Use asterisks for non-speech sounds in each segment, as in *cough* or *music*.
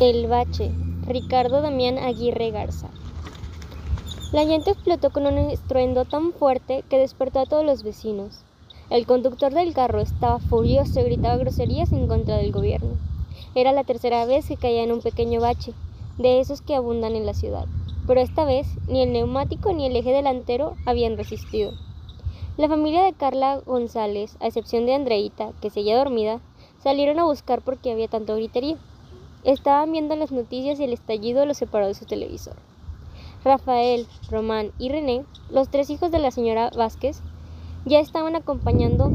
El bache, Ricardo Damián Aguirre Garza. La llanta explotó con un estruendo tan fuerte que despertó a todos los vecinos. El conductor del carro estaba furioso y gritaba groserías en contra del gobierno. Era la tercera vez que caía en un pequeño bache, de esos que abundan en la ciudad, pero esta vez ni el neumático ni el eje delantero habían resistido. La familia de Carla González, a excepción de Andreita, que seguía dormida, salieron a buscar porque había tanto griterío. Estaban viendo las noticias y el estallido los separó de su televisor. Rafael, Román y René, los tres hijos de la señora Vázquez, ya estaban acompañando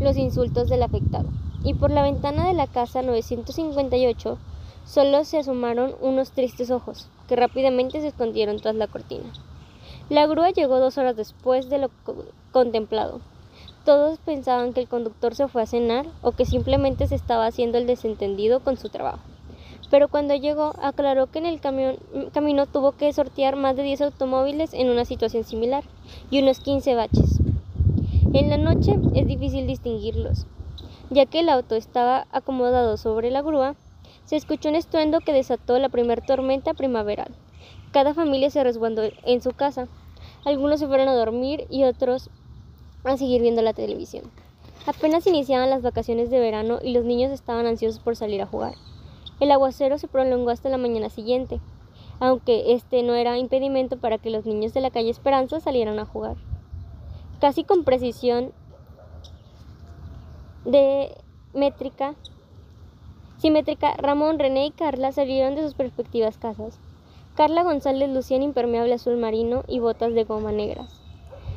los insultos del afectado, y por la ventana de la casa 958 solo se asomaron unos tristes ojos, que rápidamente se escondieron tras la cortina. La grúa llegó dos horas después de lo contemplado. Todos pensaban que el conductor se fue a cenar o que simplemente se estaba haciendo el desentendido con su trabajo. Pero cuando llegó, aclaró que en el camino tuvo que sortear más de 10 automóviles en una situación similar y unos 15 baches. En la noche es difícil distinguirlos, ya que el auto estaba acomodado sobre la grúa, se escuchó un estruendo que desató la primera tormenta primaveral. Cada familia se resguardó en su casa. Algunos se fueron a dormir y otros a seguir viendo la televisión. Apenas iniciaban las vacaciones de verano y los niños estaban ansiosos por salir a jugar. El aguacero se prolongó hasta la mañana siguiente, aunque este no era impedimento para que los niños de la calle Esperanza salieran a jugar. Casi con precisión de métrica, simétrica, Ramón, René y Carla salieron de sus respectivas casas. Carla González lucía en impermeable azul marino y botas de goma negras.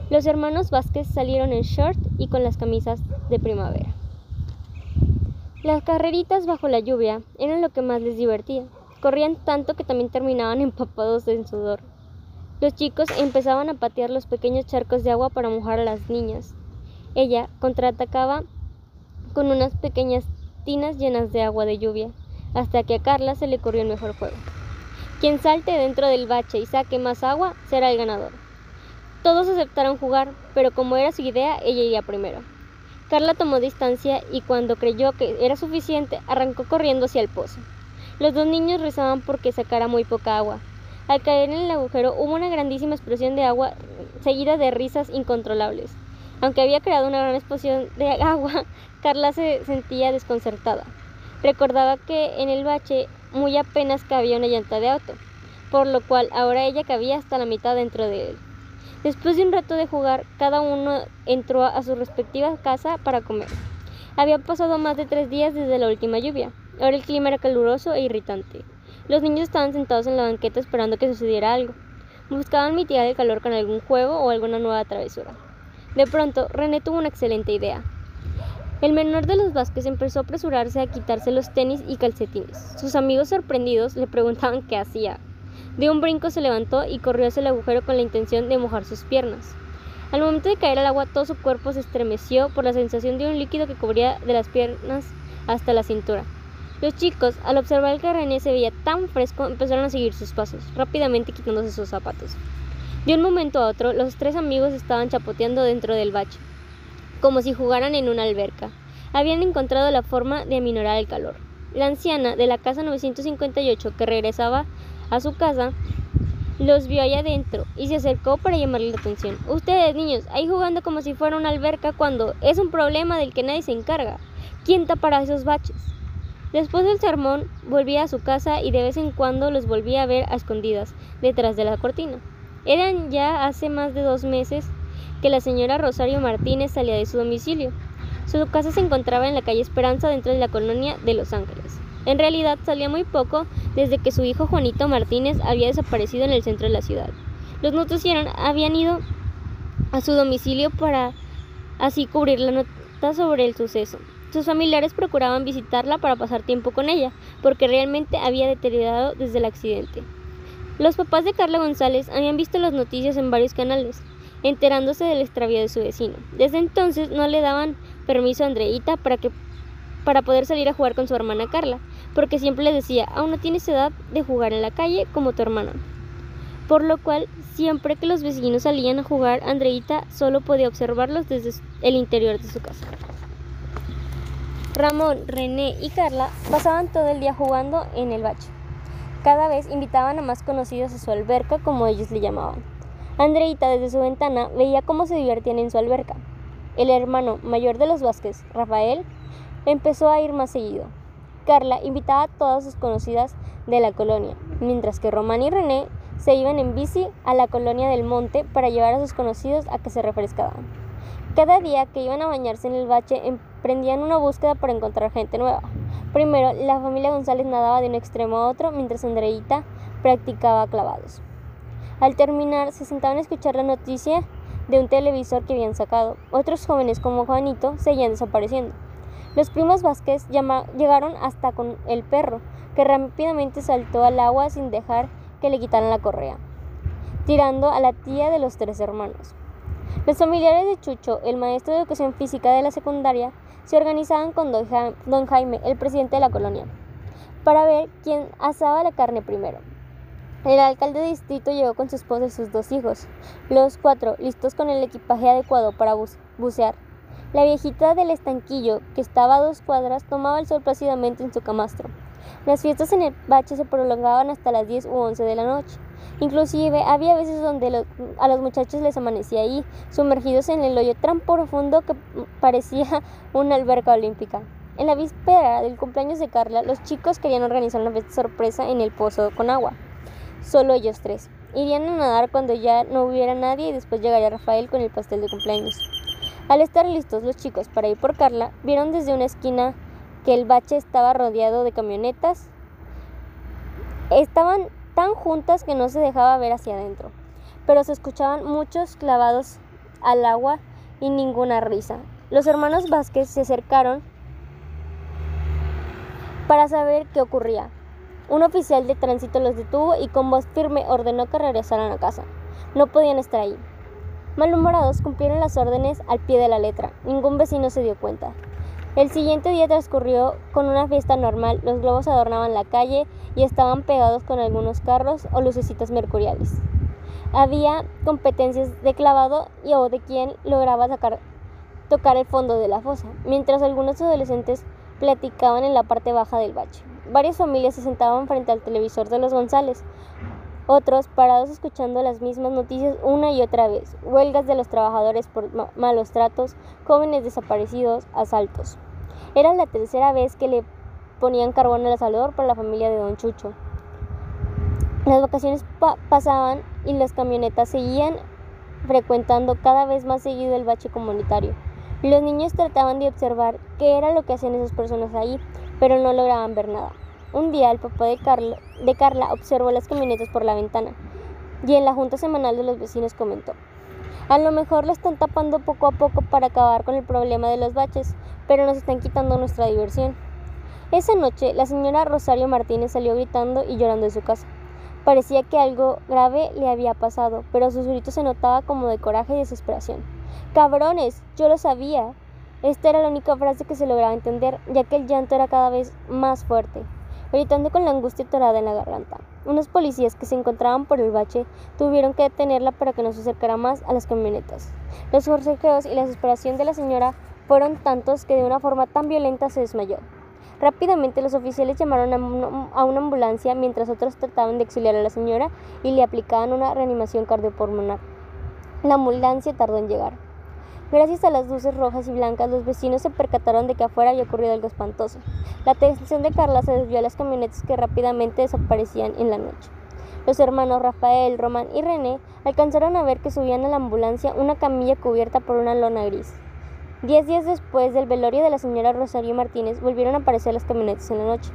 Los hermanos Vázquez salieron en short y con las camisas de primavera. Las carreritas bajo la lluvia eran lo que más les divertía. Corrían tanto que también terminaban *laughs* empapados en sudor. Los chicos empezaban a patear los pequeños charcos de agua para mojar a las niñas. Ella contraatacaba con unas pequeñas tinas llenas de agua de lluvia, hasta que a Carla se le corrió el mejor juego. Quien salte dentro del bache y saque más agua será el ganador. Todos aceptaron jugar, pero como era su idea, ella iría primero. Carla tomó distancia y cuando creyó que era suficiente, arrancó corriendo hacia el pozo. Los dos niños rezaban porque sacara muy poca agua. Al caer en el agujero hubo una grandísima explosión de agua seguida de risas incontrolables. Aunque había creado una gran explosión de *laughs* agua, Carla se sentía desconcertada. Recordaba que en el bache muy apenas cabía una llanta de auto, por lo cual ahora ella cabía hasta la mitad dentro de él. Después de un rato de jugar, cada uno entró a su respectiva casa para comer. Había pasado más de tres días desde la última lluvia. Ahora el clima era caluroso e irritante. Los niños estaban sentados en la banqueta esperando que sucediera algo. Buscaban mitigar el calor con algún juego o alguna nueva travesura. De pronto, René tuvo una excelente idea. El menor de los Vázquez empezó a apresurarse a quitarse los tenis y calcetines. Sus amigos sorprendidos le preguntaban qué hacía. De un brinco se levantó y corrió hacia el agujero con la intención de mojar sus piernas. Al momento de caer al agua, todo su cuerpo se estremeció por la sensación de un líquido que cubría de las piernas hasta la cintura. Los chicos, al observar que René se veía tan fresco, empezaron a seguir sus pasos, rápidamente quitándose sus zapatos. De un momento a otro, los tres amigos estaban chapoteando dentro del bache, como si jugaran en una alberca. Habían encontrado la forma de aminorar el calor. La anciana de la casa 958, que regresaba a su casa, los vio allá adentro y se acercó para llamarle la atención. Ustedes, niños, ahí jugando como si fuera una alberca cuando es un problema del que nadie se encarga. ¿Quién tapará esos baches? Después del sermón, volvía a su casa y de vez en cuando los volvía a ver a escondidas, detrás de la cortina. Eran ya hace más de dos meses que la señora Rosario Martínez salía de su domicilio. Su casa se encontraba en la calle Esperanza dentro de la colonia de Los Ángeles. En realidad salía muy poco desde que su hijo Juanito Martínez había desaparecido en el centro de la ciudad. Los noticiaron habían ido a su domicilio para así cubrir la nota sobre el suceso. Sus familiares procuraban visitarla para pasar tiempo con ella, porque realmente había deteriorado desde el accidente. Los papás de Carla González habían visto las noticias en varios canales, enterándose del extravío de su vecino. Desde entonces no le daban permiso a Andreita para que para poder salir a jugar con su hermana Carla, porque siempre le decía, aún no tienes edad de jugar en la calle como tu hermana. por lo cual siempre que los vecinos salían a jugar, Andreita solo podía observarlos desde el interior de su casa. Ramón, René y Carla pasaban todo el día jugando en el bache. Cada vez invitaban a más conocidos a su alberca, como ellos le llamaban. Andreita desde su ventana veía cómo se divertían en su alberca. El hermano mayor de los Vázquez, Rafael, empezó a ir más seguido. Carla invitaba a todas sus conocidas de la colonia, mientras que Román y René se iban en bici a la colonia del monte para llevar a sus conocidos a que se refrescaban. Cada día que iban a bañarse en el bache emprendían una búsqueda para encontrar gente nueva. Primero, la familia González nadaba de un extremo a otro mientras Andreita practicaba clavados. Al terminar, se sentaban a escuchar la noticia de un televisor que habían sacado. Otros jóvenes como Juanito seguían desapareciendo. Los primos Vázquez llegaron hasta con el perro, que rápidamente saltó al agua sin dejar que le quitaran la correa, tirando a la tía de los tres hermanos. Los familiares de Chucho, el maestro de educación física de la secundaria, se organizaban con don Jaime, el presidente de la colonia, para ver quién asaba la carne primero. El alcalde de distrito llegó con su esposa y sus dos hijos, los cuatro listos con el equipaje adecuado para bucear. La viejita del estanquillo, que estaba a dos cuadras, tomaba el sol plácidamente en su camastro. Las fiestas en el bache se prolongaban hasta las 10 u 11 de la noche. Inclusive había veces donde a los muchachos les amanecía ahí, sumergidos en el hoyo tan profundo que parecía una alberca olímpica. En la víspera del cumpleaños de Carla, los chicos querían organizar una sorpresa en el pozo con agua. Solo ellos tres. Irían a nadar cuando ya no hubiera nadie y después llegaría Rafael con el pastel de cumpleaños. Al estar listos los chicos para ir por Carla, vieron desde una esquina que el bache estaba rodeado de camionetas. Estaban tan juntas que no se dejaba ver hacia adentro, pero se escuchaban muchos clavados al agua y ninguna risa. Los hermanos Vázquez se acercaron para saber qué ocurría. Un oficial de tránsito los detuvo y con voz firme ordenó que regresaran a casa. No podían estar ahí. Malhumorados cumplieron las órdenes al pie de la letra. Ningún vecino se dio cuenta. El siguiente día transcurrió con una fiesta normal. Los globos adornaban la calle y estaban pegados con algunos carros o lucecitas mercuriales. Había competencias de clavado y o de quien lograba tocar el fondo de la fosa, mientras algunos adolescentes platicaban en la parte baja del bache. Varias familias se sentaban frente al televisor de los González, otros parados escuchando las mismas noticias una y otra vez, huelgas de los trabajadores por malos tratos, jóvenes desaparecidos, asaltos. Era la tercera vez que le ponían carbón al asador para la familia de don Chucho. Las vacaciones pasaban y las camionetas seguían frecuentando cada vez más seguido el bache comunitario. Los niños trataban de observar qué era lo que hacían esas personas ahí, pero no lograban ver nada. Un día el papá de Carla, de Carla observó las camionetas por la ventana y en la junta semanal de los vecinos comentó, a lo mejor lo están tapando poco a poco para acabar con el problema de los baches, pero nos están quitando nuestra diversión. Esa noche la señora Rosario Martínez salió gritando y llorando de su casa. Parecía que algo grave le había pasado, pero sus gritos se notaba como de coraje y desesperación. Cabrones, yo lo sabía, esta era la única frase que se lograba entender, ya que el llanto era cada vez más fuerte, gritando con la angustia atorada en la garganta. Unos policías que se encontraban por el bache tuvieron que detenerla para que no se acercara más a las camionetas. Los forcejeos y la desesperación de la señora fueron tantos que de una forma tan violenta se desmayó. Rápidamente los oficiales llamaron a una ambulancia mientras otros trataban de auxiliar a la señora y le aplicaban una reanimación cardiopulmonar. La ambulancia tardó en llegar. Gracias a las luces rojas y blancas, los vecinos se percataron de que afuera había ocurrido algo espantoso. La atención de Carla se desvió a las camionetas que rápidamente desaparecían en la noche. Los hermanos Rafael, Román y René alcanzaron a ver que subían a la ambulancia una camilla cubierta por una lona gris. Diez días después del velorio de la señora Rosario Martínez, volvieron a aparecer las camionetas en la noche.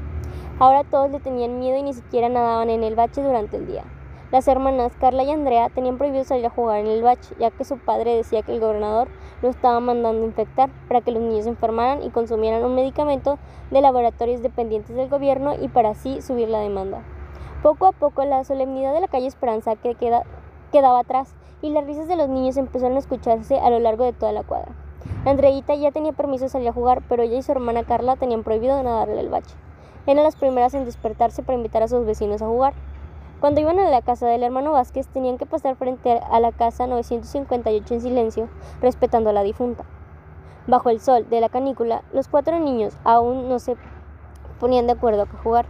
Ahora todos le tenían miedo y ni siquiera nadaban en el bache durante el día. Las hermanas Carla y Andrea tenían prohibido salir a jugar en el bache, ya que su padre decía que el gobernador lo estaba mandando infectar para que los niños se enfermaran y consumieran un medicamento de laboratorios dependientes del gobierno y para así subir la demanda. Poco a poco la solemnidad de la calle Esperanza que quedaba atrás y las risas de los niños empezaron a escucharse a lo largo de toda la cuadra. Andreita ya tenía permiso de salir a jugar, pero ella y su hermana Carla tenían prohibido nadarle al bache. Eran las primeras en despertarse para invitar a sus vecinos a jugar. Cuando iban a la casa del hermano Vázquez tenían que pasar frente a la casa 958 en silencio, respetando a la difunta. Bajo el sol de la canícula, los cuatro niños aún no se ponían de acuerdo a qué jugar.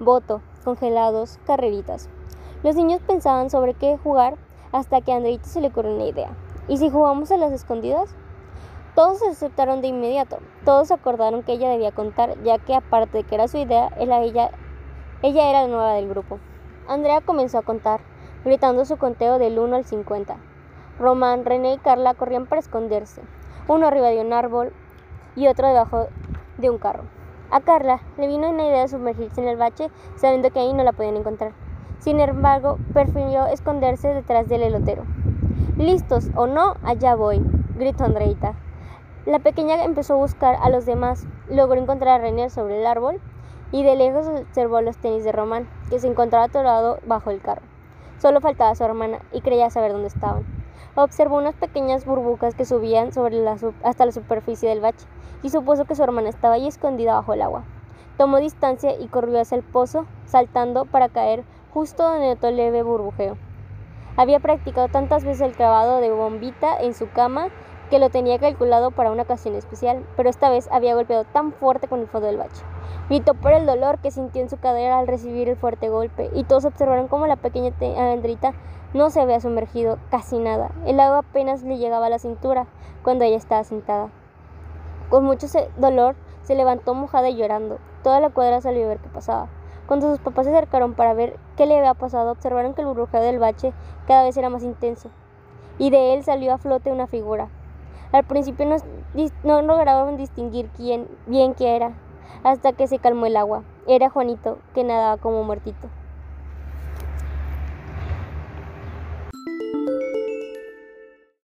Voto, congelados, carreritas. Los niños pensaban sobre qué jugar hasta que a Andreita se le ocurrió una idea. ¿Y si jugamos a las escondidas? Todos aceptaron de inmediato. Todos acordaron que ella debía contar, ya que aparte de que era su idea, ella, ella era la nueva del grupo. Andrea comenzó a contar, gritando su conteo del 1 al 50. Román, René y Carla corrían para esconderse, uno arriba de un árbol y otro debajo de un carro. A Carla le vino una idea de sumergirse en el bache, sabiendo que ahí no la podían encontrar. Sin embargo, prefirió esconderse detrás del elotero. ¿Listos o no? Allá voy, gritó Andreita. La pequeña empezó a buscar a los demás, logró encontrar a René sobre el árbol y de lejos observó los tenis de Román, que se encontraba atorado bajo el carro. Solo faltaba su hermana y creía saber dónde estaban. Observó unas pequeñas burbujas que subían hasta la superficie del bache y supuso que su hermana estaba allí escondida bajo el agua. Tomó distancia y corrió hacia el pozo, saltando para caer justo donde notó leve burbujeo. Había practicado tantas veces el clavado de bombita en su cama que lo tenía calculado para una ocasión especial, pero esta vez había golpeado tan fuerte con el fondo del bache. Gritó por el dolor que sintió en su cadera al recibir el fuerte golpe, y todos observaron cómo la pequeña alendrita no se había sumergido casi nada. El agua apenas le llegaba a la cintura cuando ella estaba sentada. Con mucho dolor se levantó mojada y llorando. Toda la cuadra salió a ver qué pasaba. Cuando sus papás se acercaron para ver qué le había pasado, observaron que el burbujeo del bache cada vez era más intenso, y de él salió a flote una figura. Al principio no, lograron distinguir quién, bien quién era, hasta que se calmó el agua. Era Juanito, que nadaba como muertito.